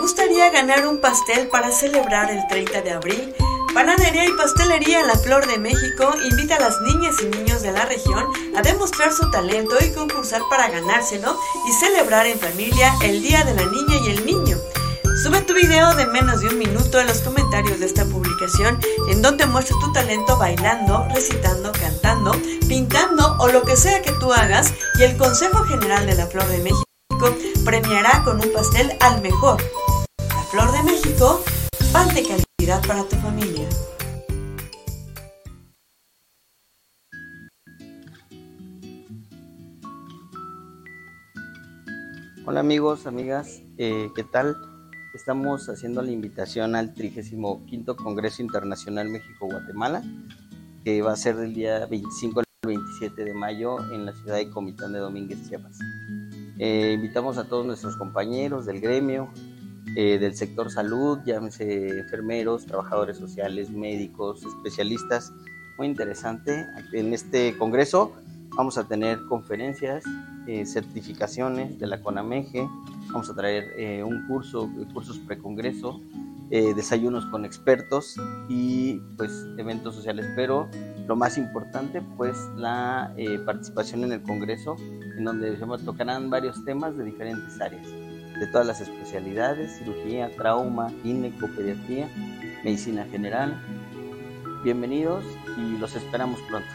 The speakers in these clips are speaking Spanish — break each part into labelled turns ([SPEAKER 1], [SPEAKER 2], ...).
[SPEAKER 1] gustaría ganar un pastel para celebrar el 30 de abril? Panadería y Pastelería La Flor de México invita a las niñas y niños de la región a demostrar su talento y concursar para ganárselo y celebrar en familia el Día de la Niña y el Niño. Sube tu video de menos de un minuto en los comentarios de esta publicación en donde muestres tu talento bailando, recitando, cantando, pintando o lo que sea que tú hagas y el Consejo General de la Flor de México premiará con un pastel al mejor. La Flor de México, pan de calidad para tu familia.
[SPEAKER 2] Hola amigos, amigas, eh, ¿qué tal? Estamos haciendo la invitación al 35 Congreso Internacional México-Guatemala, que va a ser del día 25 al 27 de mayo en la ciudad de Comitán de Domínguez, Chiapas. Eh, invitamos a todos nuestros compañeros del gremio, eh, del sector salud, llámese enfermeros, trabajadores sociales, médicos, especialistas. Muy interesante. En este congreso vamos a tener conferencias, eh, certificaciones de la CONAMEGE, vamos a traer un curso, cursos precongreso, desayunos con expertos y pues eventos sociales. Pero lo más importante pues la participación en el congreso en donde tocarán varios temas de diferentes áreas, de todas las especialidades, cirugía, trauma, gineco, pediatría, medicina general. Bienvenidos y los esperamos pronto.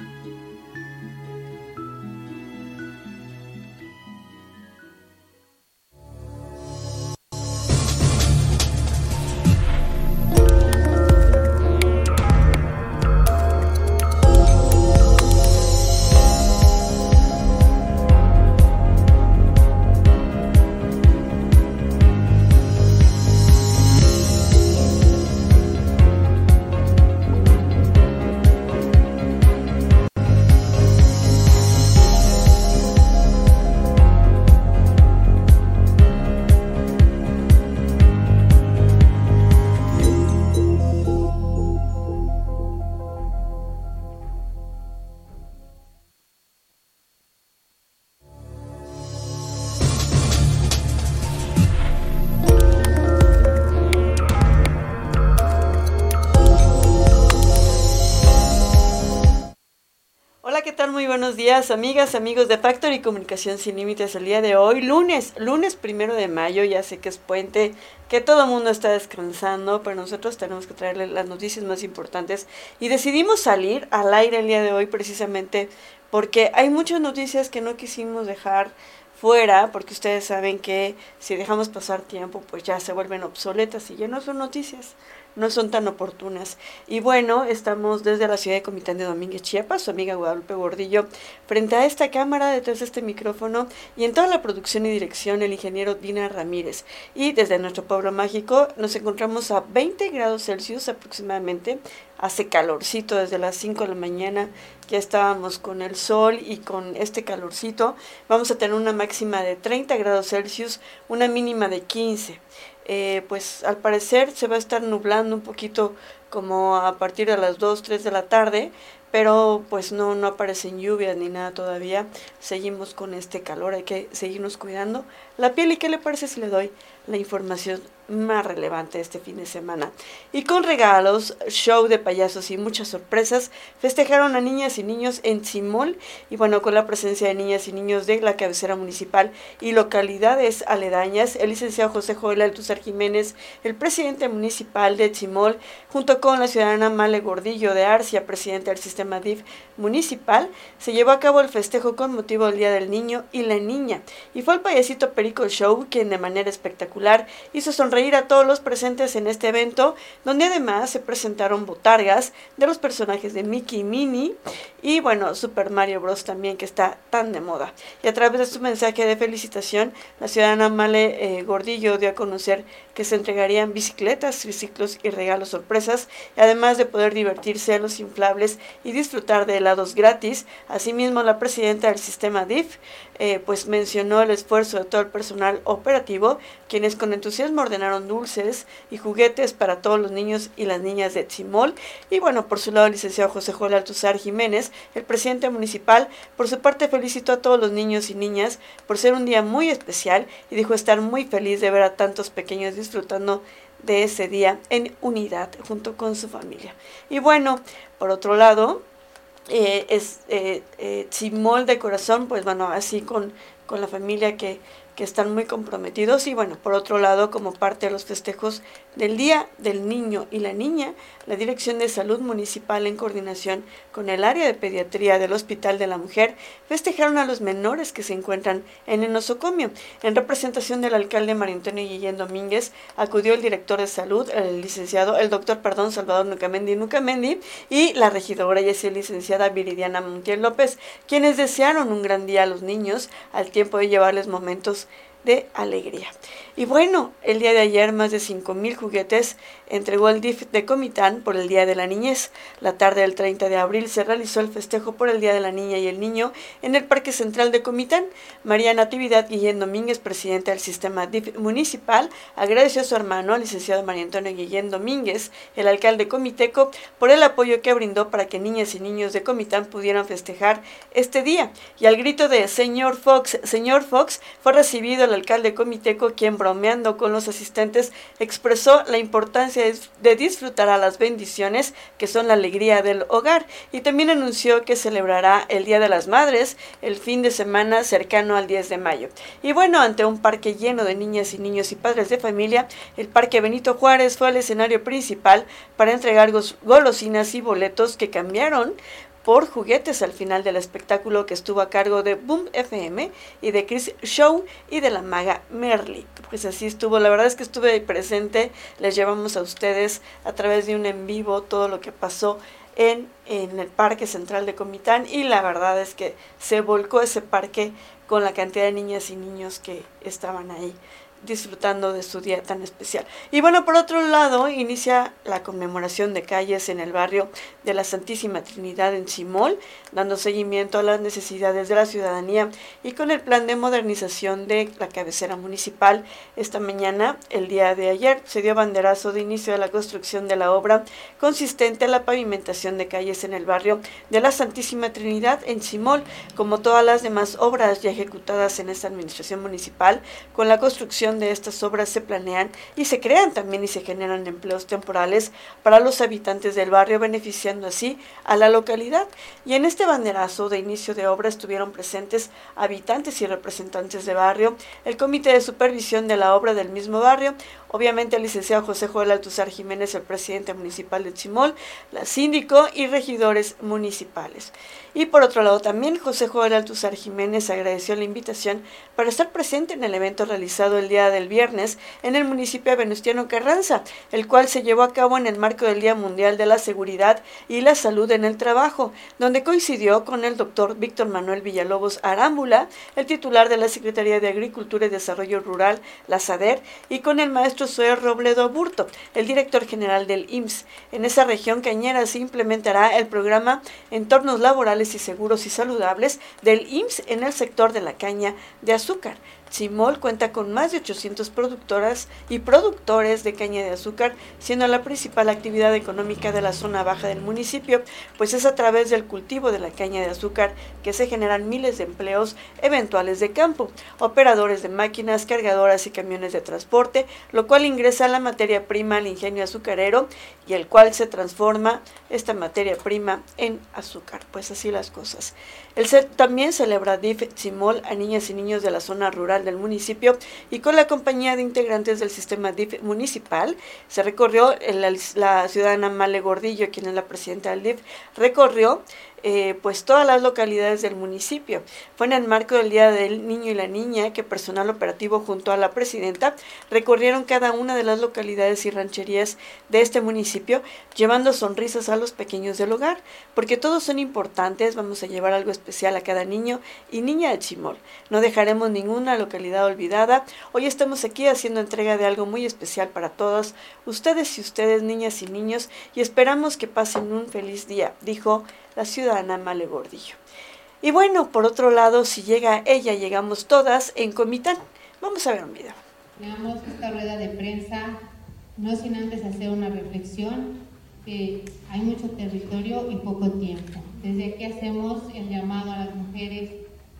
[SPEAKER 1] Buenos días, amigas, amigos de Factory Comunicación Sin Límites. El día de hoy, lunes, lunes primero de mayo, ya sé que es puente, que todo el mundo está descansando, pero nosotros tenemos que traerle las noticias más importantes. Y decidimos salir al aire el día de hoy precisamente porque hay muchas noticias que no quisimos dejar fuera, porque ustedes saben que si dejamos pasar tiempo, pues ya se vuelven obsoletas y ya no son noticias no son tan oportunas. Y bueno, estamos desde la ciudad de Comitán de Domínguez, Chiapas, su amiga Guadalupe Gordillo, frente a esta cámara, detrás de este micrófono, y en toda la producción y dirección el ingeniero Dina Ramírez. Y desde nuestro pueblo mágico nos encontramos a 20 grados Celsius aproximadamente, hace calorcito desde las 5 de la mañana, ya estábamos con el sol y con este calorcito, vamos a tener una máxima de 30 grados Celsius, una mínima de 15. Eh, pues al parecer se va a estar nublando un poquito como a partir de las 2, 3 de la tarde, pero pues no, no aparecen lluvias ni nada todavía. Seguimos con este calor, hay que seguirnos cuidando la piel. ¿Y qué le parece si le doy la información más relevante este fin de semana. Y con regalos, show de payasos y muchas sorpresas, festejaron a niñas y niños en Simol y bueno, con la presencia de niñas y niños de la cabecera municipal y localidades aledañas, el licenciado José Joel Altuzar Jiménez, el presidente municipal de Simol, junto con la ciudadana Male Gordillo de Arcia, presidente del sistema DIF municipal, se llevó a cabo el festejo con motivo del Día del Niño y la Niña. Y fue el payasito Show quien de manera espectacular hizo sonreír a todos los presentes en este evento, donde además se presentaron botargas de los personajes de Mickey y Minnie y bueno, Super Mario Bros. también que está tan de moda. Y a través de su mensaje de felicitación, la ciudadana Male eh, Gordillo dio a conocer que se entregarían bicicletas, triciclos y regalos sorpresas, además de poder divertirse a los inflables y disfrutar de helados gratis. Asimismo, la presidenta del sistema DIF eh, pues mencionó el esfuerzo de todo el personal operativo, quienes con entusiasmo ordenaron dulces y juguetes para todos los niños y las niñas de Tzimol. Y bueno, por su lado, el licenciado José Joel Altuzar Jiménez, el presidente municipal, por su parte felicitó a todos los niños y niñas por ser un día muy especial y dijo estar muy feliz de ver a tantos pequeños disfrutando de ese día en unidad junto con su familia. Y bueno, por otro lado, eh, es eh, eh, de corazón, pues bueno, así con, con la familia que que están muy comprometidos y bueno, por otro lado, como parte de los festejos del Día del Niño y la Niña, la Dirección de Salud Municipal en coordinación con el área de pediatría del Hospital de la Mujer festejaron a los menores que se encuentran en el nosocomio. En representación del alcalde María Antonio Guillén Domínguez, acudió el director de salud, el licenciado, el doctor, perdón, Salvador Nucamendi Nucamendi y la regidora y así licenciada Viridiana Montiel López, quienes desearon un gran día a los niños al tiempo de llevarles momentos de alegría. Y bueno, el día de ayer más de 5.000 juguetes entregó el DIF de Comitán por el Día de la Niñez. La tarde del 30 de abril se realizó el festejo por el Día de la Niña y el Niño en el Parque Central de Comitán. María Natividad Guillén Domínguez, presidenta del sistema DIF municipal, agradeció a su hermano, al licenciado María Antonio Guillén Domínguez, el alcalde comiteco, por el apoyo que brindó para que niñas y niños de Comitán pudieran festejar este día. Y al grito de Señor Fox, Señor Fox, fue recibido el alcalde comiteco, quien bromeando con los asistentes, expresó la importancia de disfrutar a las bendiciones que son la alegría del hogar y también anunció que celebrará el Día de las Madres el fin de semana cercano al 10 de mayo. Y bueno, ante un parque lleno de niñas y niños y padres de familia, el Parque Benito Juárez fue el escenario principal para entregar golosinas y boletos que cambiaron por juguetes al final del espectáculo que estuvo a cargo de Boom FM y de Chris Show y de la maga Merly. Pues así estuvo, la verdad es que estuve ahí presente, les llevamos a ustedes a través de un en vivo todo lo que pasó en, en el Parque Central de Comitán y la verdad es que se volcó ese parque con la cantidad de niñas y niños que estaban ahí disfrutando de su día tan especial. Y bueno, por otro lado, inicia la conmemoración de calles en el barrio de la Santísima Trinidad en Simol, dando seguimiento a las necesidades de la ciudadanía y con el plan de modernización de la cabecera municipal. Esta mañana, el día de ayer, se dio banderazo de inicio de la construcción de la obra consistente en la pavimentación de calles en el barrio de la Santísima Trinidad en Simol, como todas las demás obras ya ejecutadas en esta administración municipal, con la construcción de estas obras se planean y se crean también y se generan empleos temporales para los habitantes del barrio, beneficiando así a la localidad. Y en este banderazo de inicio de obra estuvieron presentes habitantes y representantes de barrio, el Comité de Supervisión de la Obra del mismo barrio, obviamente el licenciado José Joel Altuzar Jiménez, el presidente municipal de Chimol, la síndico y regidores municipales. Y por otro lado también José Joel Altuzar Jiménez agradeció la invitación para estar presente en el evento realizado el día del viernes en el municipio de Venustiano Carranza, el cual se llevó a cabo en el marco del Día Mundial de la Seguridad y la Salud en el Trabajo, donde coincidió con el doctor Víctor Manuel Villalobos Arámbula, el titular de la Secretaría de Agricultura y Desarrollo Rural, la SADER, y con el maestro Zoe Robledo Burto, el director general del IMSS. En esa región cañera se implementará el programa Entornos Laborales y Seguros y Saludables del IMSS en el sector de la caña de azúcar. Chimol cuenta con más de 800 productoras y productores de caña de azúcar, siendo la principal actividad económica de la zona baja del municipio, pues es a través del cultivo de la caña de azúcar que se generan miles de empleos eventuales de campo, operadores de máquinas, cargadoras y camiones de transporte, lo cual ingresa la materia prima al ingenio azucarero y el cual se transforma esta materia prima en azúcar. Pues así las cosas. El CER también celebra DIF Chimol a niñas y niños de la zona rural del municipio y con la compañía de integrantes del sistema DIF municipal se recorrió la, la ciudadana Male Gordillo, quien es la presidenta del DIF, recorrió eh, pues todas las localidades del municipio. Fue en el marco del Día del Niño y la Niña que personal operativo junto a la presidenta recorrieron cada una de las localidades y rancherías de este municipio, llevando sonrisas a los pequeños del hogar, porque todos son importantes, vamos a llevar algo especial a cada niño y niña de Chimol. No dejaremos ninguna localidad olvidada. Hoy estamos aquí haciendo entrega de algo muy especial para todos, ustedes y ustedes, niñas y niños, y esperamos que pasen un feliz día, dijo la ciudadana Male Gordillo. Y bueno, por otro lado, si llega ella, llegamos todas en Comitán. Vamos a ver un video.
[SPEAKER 3] Veamos esta rueda de prensa, no sin antes hacer una reflexión, que hay mucho territorio y poco tiempo. Desde aquí hacemos el llamado a las mujeres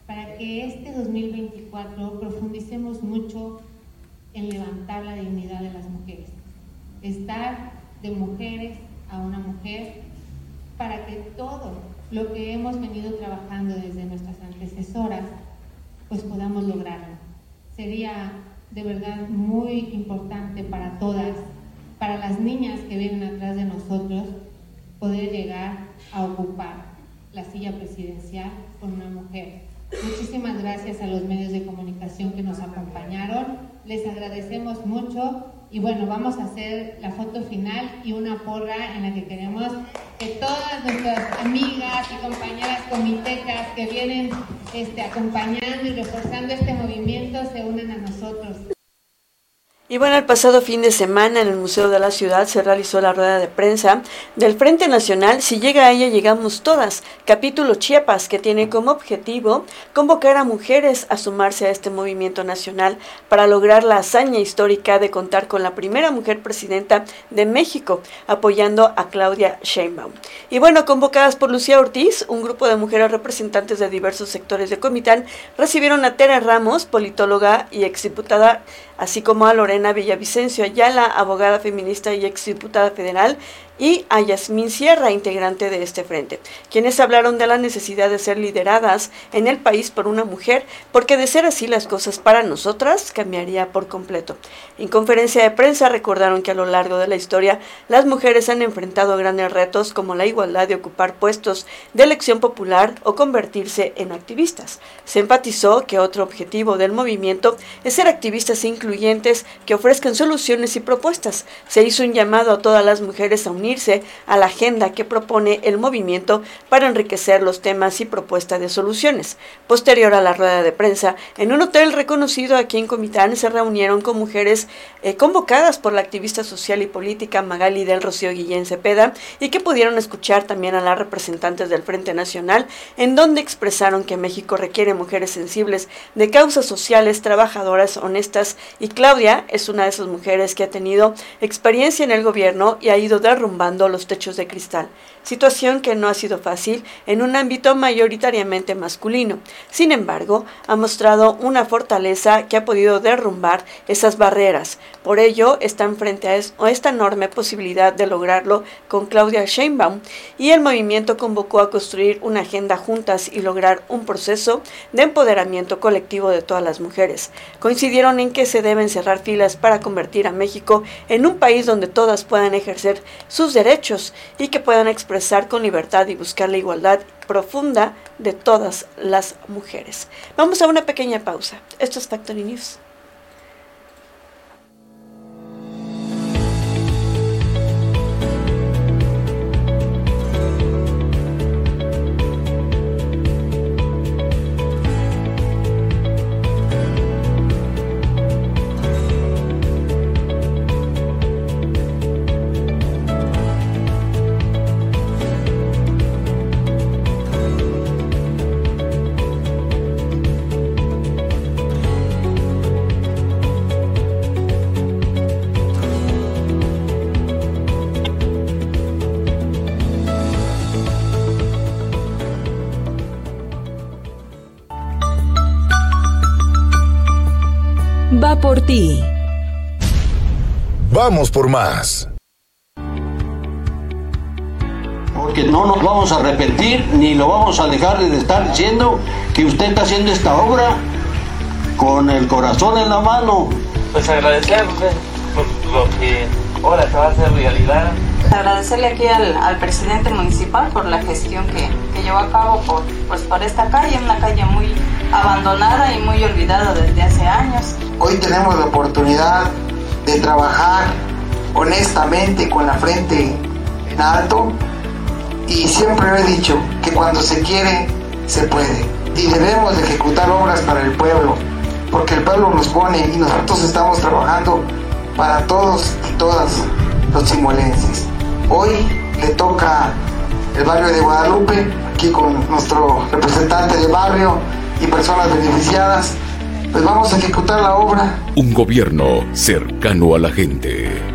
[SPEAKER 3] para que este 2024 profundicemos mucho en levantar la dignidad de las mujeres. Estar de mujeres a una mujer para que todo lo que hemos venido trabajando desde nuestras antecesoras, pues podamos lograrlo. Sería de verdad muy importante para todas, para las niñas que vienen atrás de nosotros, poder llegar a ocupar la silla presidencial con una mujer. Muchísimas gracias a los medios de comunicación que nos acompañaron. Les agradecemos mucho y bueno, vamos a hacer la foto final y una porra en la que queremos que todas nuestras amigas y compañeras comitecas que vienen este, acompañando y reforzando este movimiento se unan a nosotros.
[SPEAKER 1] Y bueno, el pasado fin de semana en el Museo de la Ciudad se realizó la rueda de prensa del Frente Nacional Si llega a ella, llegamos todas, capítulo Chiapas, que tiene como objetivo convocar a mujeres a sumarse a este movimiento nacional para lograr la hazaña histórica de contar con la primera mujer presidenta de México, apoyando a Claudia Sheinbaum. Y bueno, convocadas por Lucía Ortiz, un grupo de mujeres representantes de diversos sectores de Comitán recibieron a Tere Ramos, politóloga y exdiputada así como a Lorena Villavicencio Ayala, abogada feminista y exdiputada federal, y a Yasmín Sierra, integrante de este frente, quienes hablaron de la necesidad de ser lideradas en el país por una mujer, porque de ser así las cosas para nosotras cambiaría por completo. En conferencia de prensa recordaron que a lo largo de la historia las mujeres han enfrentado grandes retos como la igualdad de ocupar puestos de elección popular o convertirse en activistas. Se enfatizó que otro objetivo del movimiento es ser activistas incluyentes que ofrezcan soluciones y propuestas. Se hizo un llamado a todas las mujeres a unir a la agenda que propone el movimiento para enriquecer los temas y propuestas de soluciones. Posterior a la rueda de prensa, en un hotel reconocido aquí en Comitán se reunieron con mujeres eh, convocadas por la activista social y política Magali del Rocío Guillén Cepeda y que pudieron escuchar también a las representantes del Frente Nacional, en donde expresaron que México requiere mujeres sensibles de causas sociales, trabajadoras, honestas y Claudia es una de esas mujeres que ha tenido experiencia en el gobierno y ha ido derrumbando los techos de cristal, situación que no ha sido fácil en un ámbito mayoritariamente masculino. Sin embargo, ha mostrado una fortaleza que ha podido derrumbar esas barreras. Por ello, están frente a, esta enorme posibilidad de lograrlo con Claudia Sheinbaum y el movimiento convocó a construir una agenda juntas y lograr un proceso de empoderamiento colectivo de todas las mujeres. Coincidieron en que se deben cerrar filas para convertir a México en un país donde todas puedan ejercer su derechos y que puedan expresar con libertad y buscar la igualdad profunda de todas las mujeres. Vamos a una pequeña pausa. Esto es Factory News.
[SPEAKER 4] Por ti. Vamos por más.
[SPEAKER 5] Porque no nos vamos a arrepentir ni lo vamos a dejar de estar diciendo que usted está haciendo esta obra con el corazón en la mano.
[SPEAKER 6] Pues agradecerle por lo que ahora se va a hacer realidad.
[SPEAKER 7] Agradecerle aquí al, presidente municipal por la gestión que, que llevó a cabo por, pues por esta calle, una calle muy abandonada y muy olvidada desde hace años.
[SPEAKER 8] Hoy tenemos la oportunidad de trabajar honestamente con la frente en alto y siempre he dicho que cuando se quiere, se puede. Y debemos de ejecutar obras para el pueblo, porque el pueblo nos pone y nosotros estamos trabajando para todos y todas los chimolenses. Hoy le toca el barrio de Guadalupe, aquí con nuestro representante de barrio y personas beneficiadas, pues vamos a ejecutar la obra.
[SPEAKER 4] Un gobierno cercano a la gente.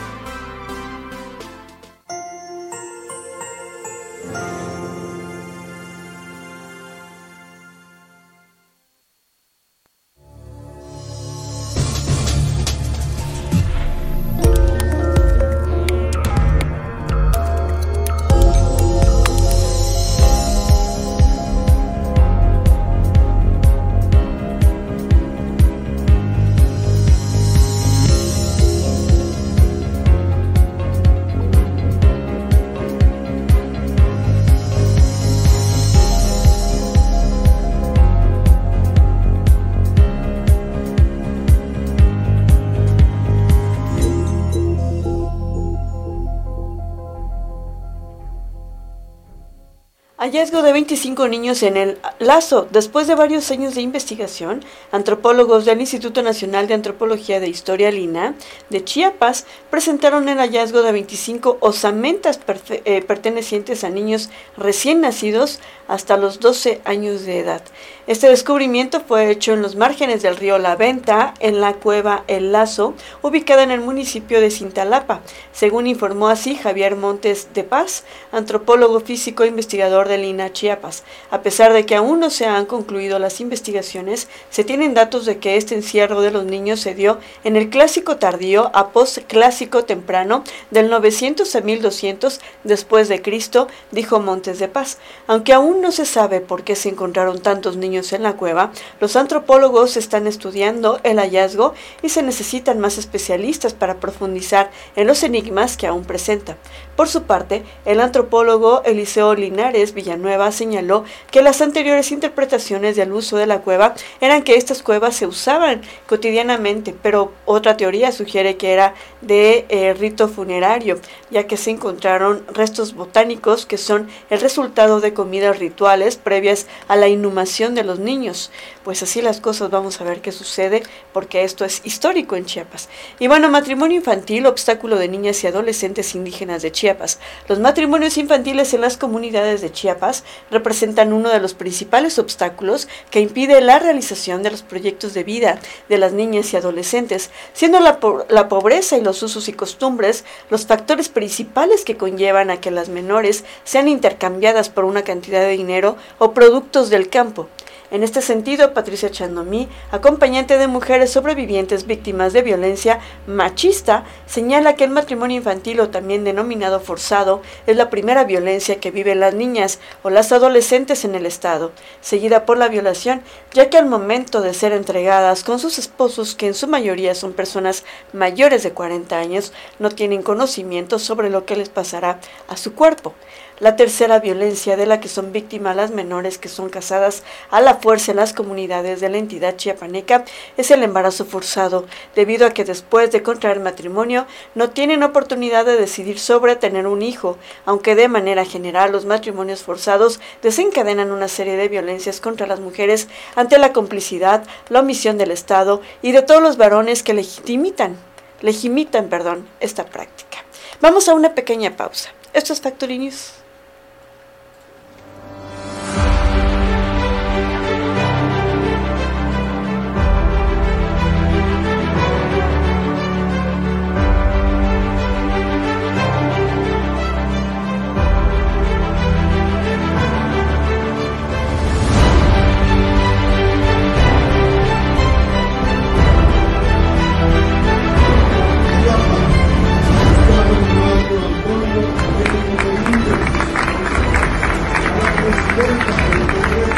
[SPEAKER 1] Hallazgo de 25 niños en el Lazo. Después de varios años de investigación, antropólogos del Instituto Nacional de Antropología de Historia Lina de Chiapas presentaron el hallazgo de 25 osamentas eh, pertenecientes a niños recién nacidos hasta los 12 años de edad. Este descubrimiento fue hecho en los márgenes del río La Venta, en la cueva El Lazo, ubicada en el municipio de Cintalapa, según informó así Javier Montes de Paz, antropólogo físico e investigador de Lina, Chiapas. A pesar de que aún no se han concluido las investigaciones, se tienen datos de que este encierro de los niños se dio en el clásico tardío a postclásico temprano del 900 a 1200 después de Cristo, dijo Montes de Paz. Aunque aún no se sabe por qué se encontraron tantos niños en la cueva, los antropólogos están estudiando el hallazgo y se necesitan más especialistas para profundizar en los enigmas que aún presenta. Por su parte, el antropólogo Eliseo Linares Villanueva señaló que las anteriores interpretaciones del uso de la cueva eran que estas cuevas se usaban cotidianamente, pero otra teoría sugiere que era de eh, rito funerario, ya que se encontraron restos botánicos que son el resultado de comidas rituales previas a la inhumación de los niños. Pues así las cosas vamos a ver qué sucede porque esto es histórico en Chiapas. Y bueno, matrimonio infantil, obstáculo de niñas y adolescentes indígenas de Chiapas. Los matrimonios infantiles en las comunidades de Chiapas representan uno de los principales obstáculos que impide la realización de los proyectos de vida de las niñas y adolescentes, siendo la, la pobreza y los usos y costumbres los factores principales que conllevan a que las menores sean intercambiadas por una cantidad de dinero o productos del campo. En este sentido, Patricia Chandomí, acompañante de mujeres sobrevivientes víctimas de violencia machista, señala que el matrimonio infantil o también denominado forzado es la primera violencia que viven las niñas o las adolescentes en el Estado, seguida por la violación, ya que al momento de ser entregadas con sus esposos, que en su mayoría son personas mayores de 40 años, no tienen conocimiento sobre lo que les pasará a su cuerpo. La tercera violencia de la que son víctimas las menores que son casadas a la fuerza en las comunidades de la entidad chiapaneca es el embarazo forzado, debido a que después de contraer matrimonio no tienen oportunidad de decidir sobre tener un hijo, aunque de manera general los matrimonios forzados desencadenan una serie de violencias contra las mujeres ante la complicidad, la omisión del Estado y de todos los varones que legitimitan, legimitan, perdón, esta práctica. Vamos a una pequeña pausa. Esto es Factory News.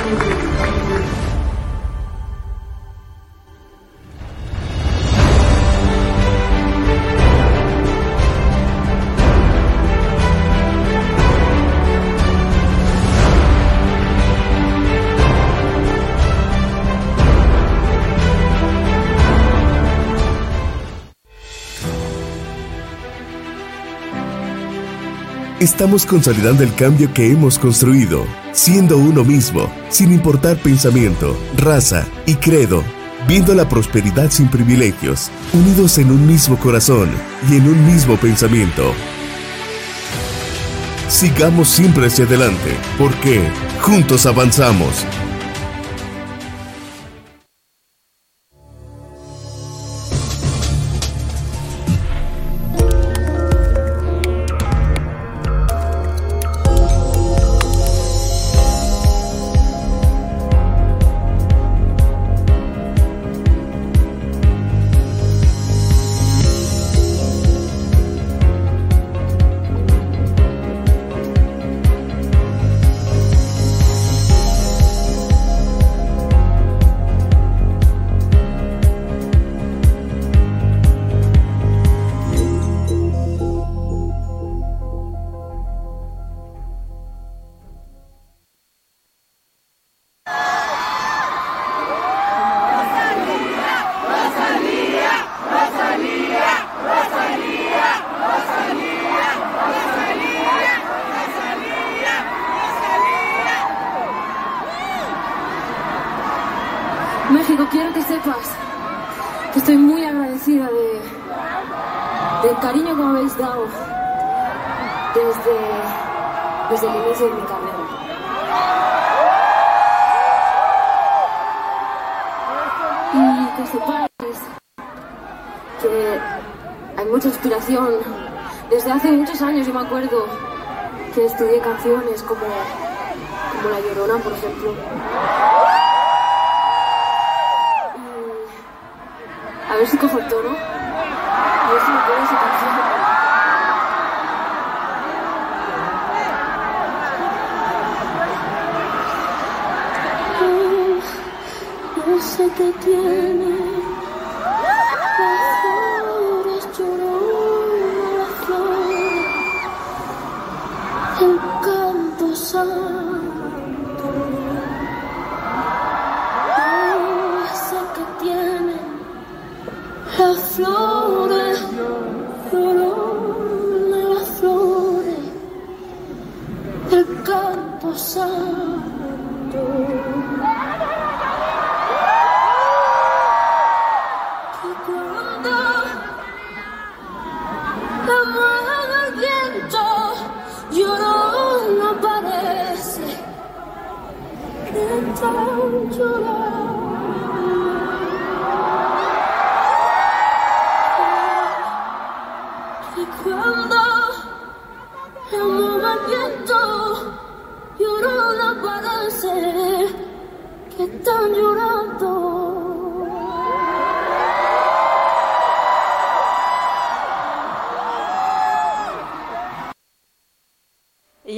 [SPEAKER 1] Thank you.
[SPEAKER 9] Estamos consolidando el cambio que hemos construido, siendo uno mismo, sin importar pensamiento, raza y credo, viendo la prosperidad sin privilegios, unidos en un mismo corazón y en un mismo pensamiento. Sigamos siempre hacia adelante, porque juntos avanzamos.
[SPEAKER 10] desde el inicio de mi carrera. Y que sepáis que hay mucha inspiración. Desde hace muchos años yo me acuerdo que estudié canciones como, como La Llorona, por ejemplo. A ver si cojo el tono.
[SPEAKER 9] te tiene. Las flores lloran, las flores. El canto santo. Que tiene. Las flores lloran, las flores. El canto santo.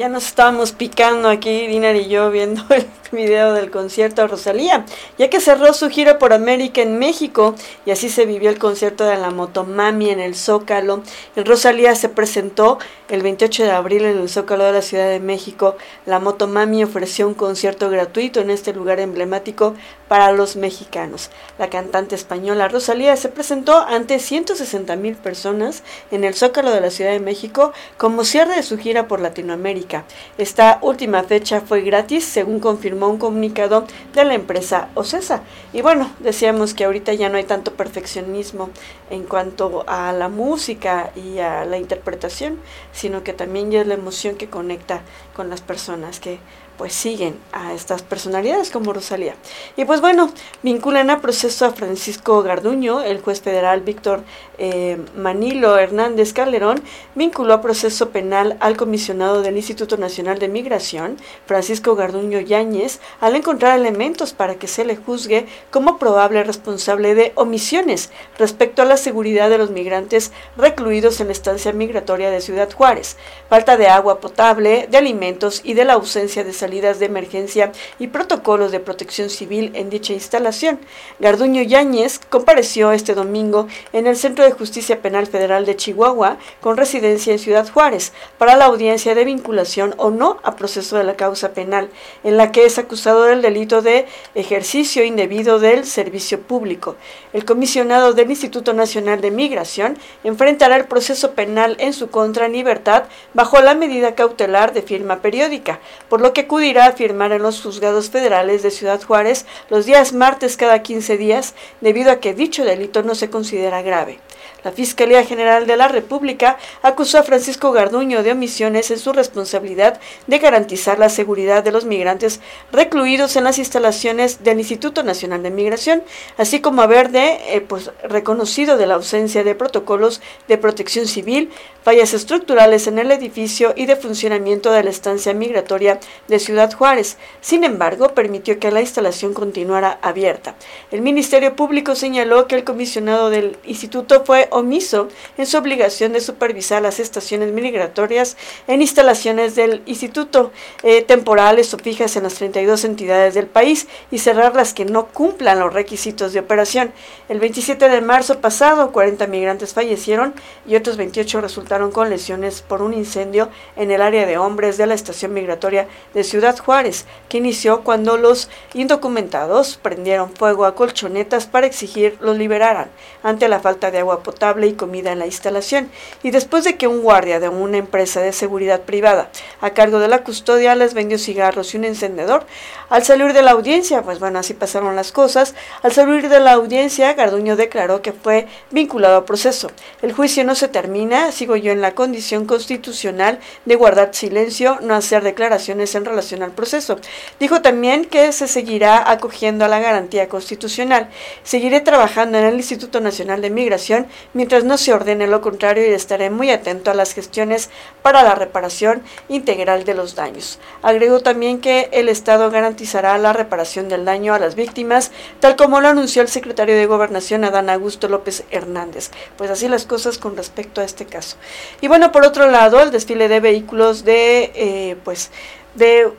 [SPEAKER 1] Nos estábamos picando aquí, Dinar y yo, viendo el video del concierto de Rosalía, ya que cerró su gira por América en México y así se vivió el concierto de la Motomami en el Zócalo. En Rosalía se presentó el 28 de abril en el Zócalo de la Ciudad de México. La Motomami ofreció un concierto gratuito en este lugar emblemático para los mexicanos. La cantante española Rosalía se presentó ante 160 mil personas en el Zócalo de la Ciudad de México como cierre de su gira por Latinoamérica. Esta última fecha fue gratis, según confirmó un comunicado de la empresa Ocesa. Y bueno, decíamos que ahorita ya no hay tanto perfeccionismo en cuanto a la música y a la interpretación, sino que también ya es la emoción que conecta con las personas que pues siguen a estas personalidades como Rosalía. Y pues bueno, vinculan a proceso a Francisco Garduño, el juez federal Víctor eh, Manilo Hernández Calderón, vinculó a proceso penal al comisionado del Instituto Nacional de Migración, Francisco Garduño Yáñez, al encontrar elementos para que se le juzgue como probable responsable de omisiones respecto a la seguridad de los migrantes recluidos en la estancia migratoria de Ciudad Juárez, falta de agua potable, de alimentos y de la ausencia de salidas de emergencia y protocolos de protección civil en dicha instalación. Garduño Yáñez compareció este domingo en el Centro de Justicia Penal Federal de Chihuahua, con residencia en Ciudad Juárez, para la audiencia de vinculación o no a proceso de la causa penal, en la que es acusado del delito de ejercicio indebido del servicio público. El comisionado del Instituto Nacional de Migración enfrentará el proceso penal en su contra en libertad bajo la medida cautelar de firma periódica, por lo que acudirá a firmar en los juzgados federales de Ciudad Juárez los días martes cada 15 días, debido a que dicho delito no se considera grave. La Fiscalía General de la República acusó a Francisco Garduño de omisiones en su responsabilidad de garantizar la seguridad de los migrantes recluidos en las instalaciones del Instituto Nacional de Migración, así como haber de, eh, pues, reconocido de la ausencia de protocolos de protección civil, fallas estructurales en el edificio y de funcionamiento de la estancia migratoria de Ciudad Juárez. Sin embargo, permitió que la instalación continuara abierta. El Ministerio Público señaló que el comisionado del instituto fue omiso en su obligación de supervisar las estaciones migratorias en instalaciones del instituto eh, temporales o fijas en las 32 entidades del país y cerrar las que no cumplan los requisitos de operación. El 27 de marzo pasado, 40 migrantes fallecieron y otros 28 resultaron con lesiones por un incendio en el área de hombres de la estación migratoria de Ciudad Juárez, que inició cuando los indocumentados prendieron fuego a colchonetas para exigir los liberaran ante la falta de agua potable y comida en la instalación, y después de que un guardia de una empresa de seguridad privada a cargo de la custodia les vendió cigarros y un encendedor, al salir de la audiencia, pues bueno, así pasaron las cosas, al salir de la audiencia, Garduño declaró que fue vinculado al proceso. El juicio no se termina, sigo yo en la condición constitucional de guardar silencio, no hacer declaraciones en relación al proceso. Dijo también que se seguirá acogiendo a la garantía constitucional. Seguiré trabajando en el Instituto Nacional de Migración mientras no se ordene lo contrario y estaré muy atento a las gestiones para la reparación integral de los daños. Agregó también que el Estado garantizará la reparación del daño a las víctimas, tal como lo anunció el secretario de Gobernación Adán Augusto López Hernández. Pues así las cosas con respecto a este caso. Y bueno, por otro lado, el desfile de vehículos de, eh, pues, de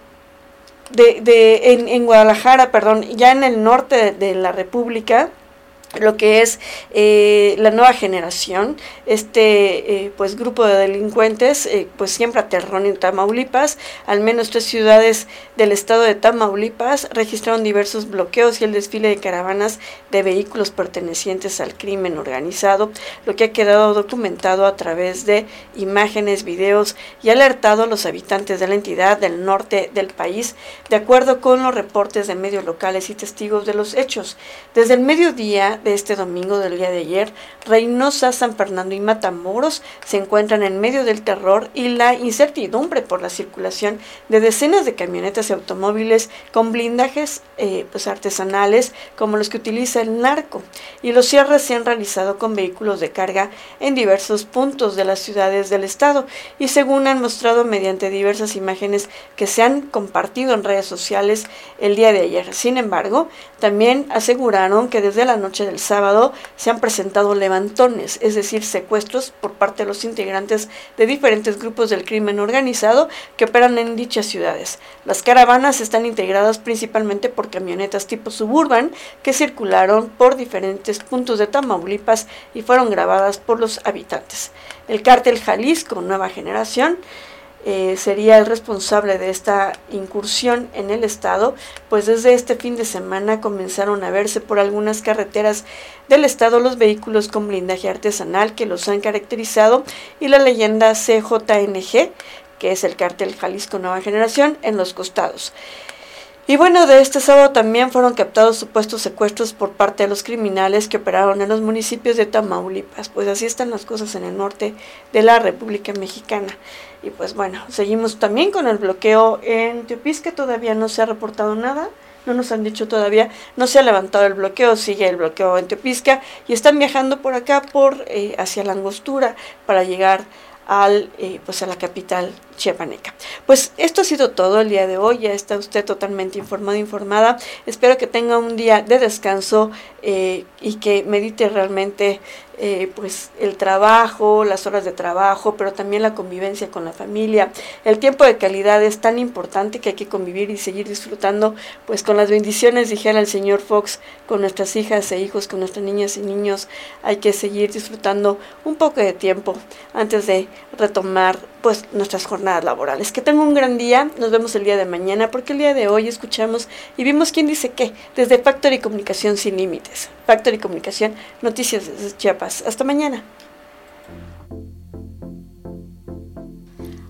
[SPEAKER 1] de, de en, en, Guadalajara, perdón, ya en el norte de, de la República, lo que es eh, la nueva generación, este eh, pues grupo de delincuentes, eh, pues siempre aterrón en Tamaulipas, al menos tres ciudades del estado de Tamaulipas registraron diversos bloqueos y el desfile de caravanas de vehículos pertenecientes al crimen organizado, lo que ha quedado documentado a través de imágenes, videos y alertado a los habitantes de la entidad del norte del país, de acuerdo con los reportes de medios locales y testigos de los hechos. Desde el mediodía este domingo del día de ayer, Reynosa, San Fernando y Matamoros se encuentran en medio del terror y la incertidumbre por la circulación de decenas de camionetas y automóviles con blindajes eh, pues artesanales como los que utiliza el narco. Y los cierres se han realizado con vehículos de carga en diversos puntos de las ciudades del estado y según han mostrado mediante diversas imágenes que se han compartido en redes sociales el día de ayer. Sin embargo, también aseguraron que desde la noche del sábado se han presentado levantones, es decir, secuestros por parte de los integrantes de diferentes grupos del crimen organizado que operan en dichas ciudades. Las caravanas están integradas principalmente por camionetas tipo suburban que circularon por diferentes puntos de Tamaulipas y fueron grabadas por los habitantes. El cártel Jalisco Nueva Generación eh, sería el responsable de esta incursión en el estado, pues desde este fin de semana comenzaron a verse por algunas carreteras del estado los vehículos con blindaje artesanal que los han caracterizado y la leyenda CJNG, que es el cártel Jalisco Nueva Generación, en los costados. Y bueno, de este sábado también fueron captados supuestos secuestros por parte de los criminales que operaron en los municipios de Tamaulipas. Pues así están las cosas en el norte de la República Mexicana. Y pues bueno, seguimos también con el bloqueo en Teopisca, todavía no se ha reportado nada. No nos han dicho todavía, no se ha levantado el bloqueo, sigue el bloqueo en Teopisca y están viajando por acá por eh, hacia la angostura para llegar al, eh, pues a la capital chiapaneca. Pues esto ha sido todo el día de hoy, ya está usted totalmente informado, informada. Espero que tenga un día de descanso eh, y que medite realmente eh, pues el trabajo, las horas de trabajo, pero también la convivencia con la familia. El tiempo de calidad es tan importante que hay que convivir y seguir disfrutando, pues con las bendiciones, dijera el señor Fox, con nuestras hijas e hijos, con nuestras niñas y niños, hay que seguir disfrutando un poco de tiempo antes de retomar pues nuestras jornadas laborales. Que tenga un gran día, nos vemos el día de mañana, porque el día de hoy escuchamos y vimos quién dice qué, desde Factory Comunicación Sin Límites. Factory Comunicación, noticias desde Chiapas. Hasta mañana.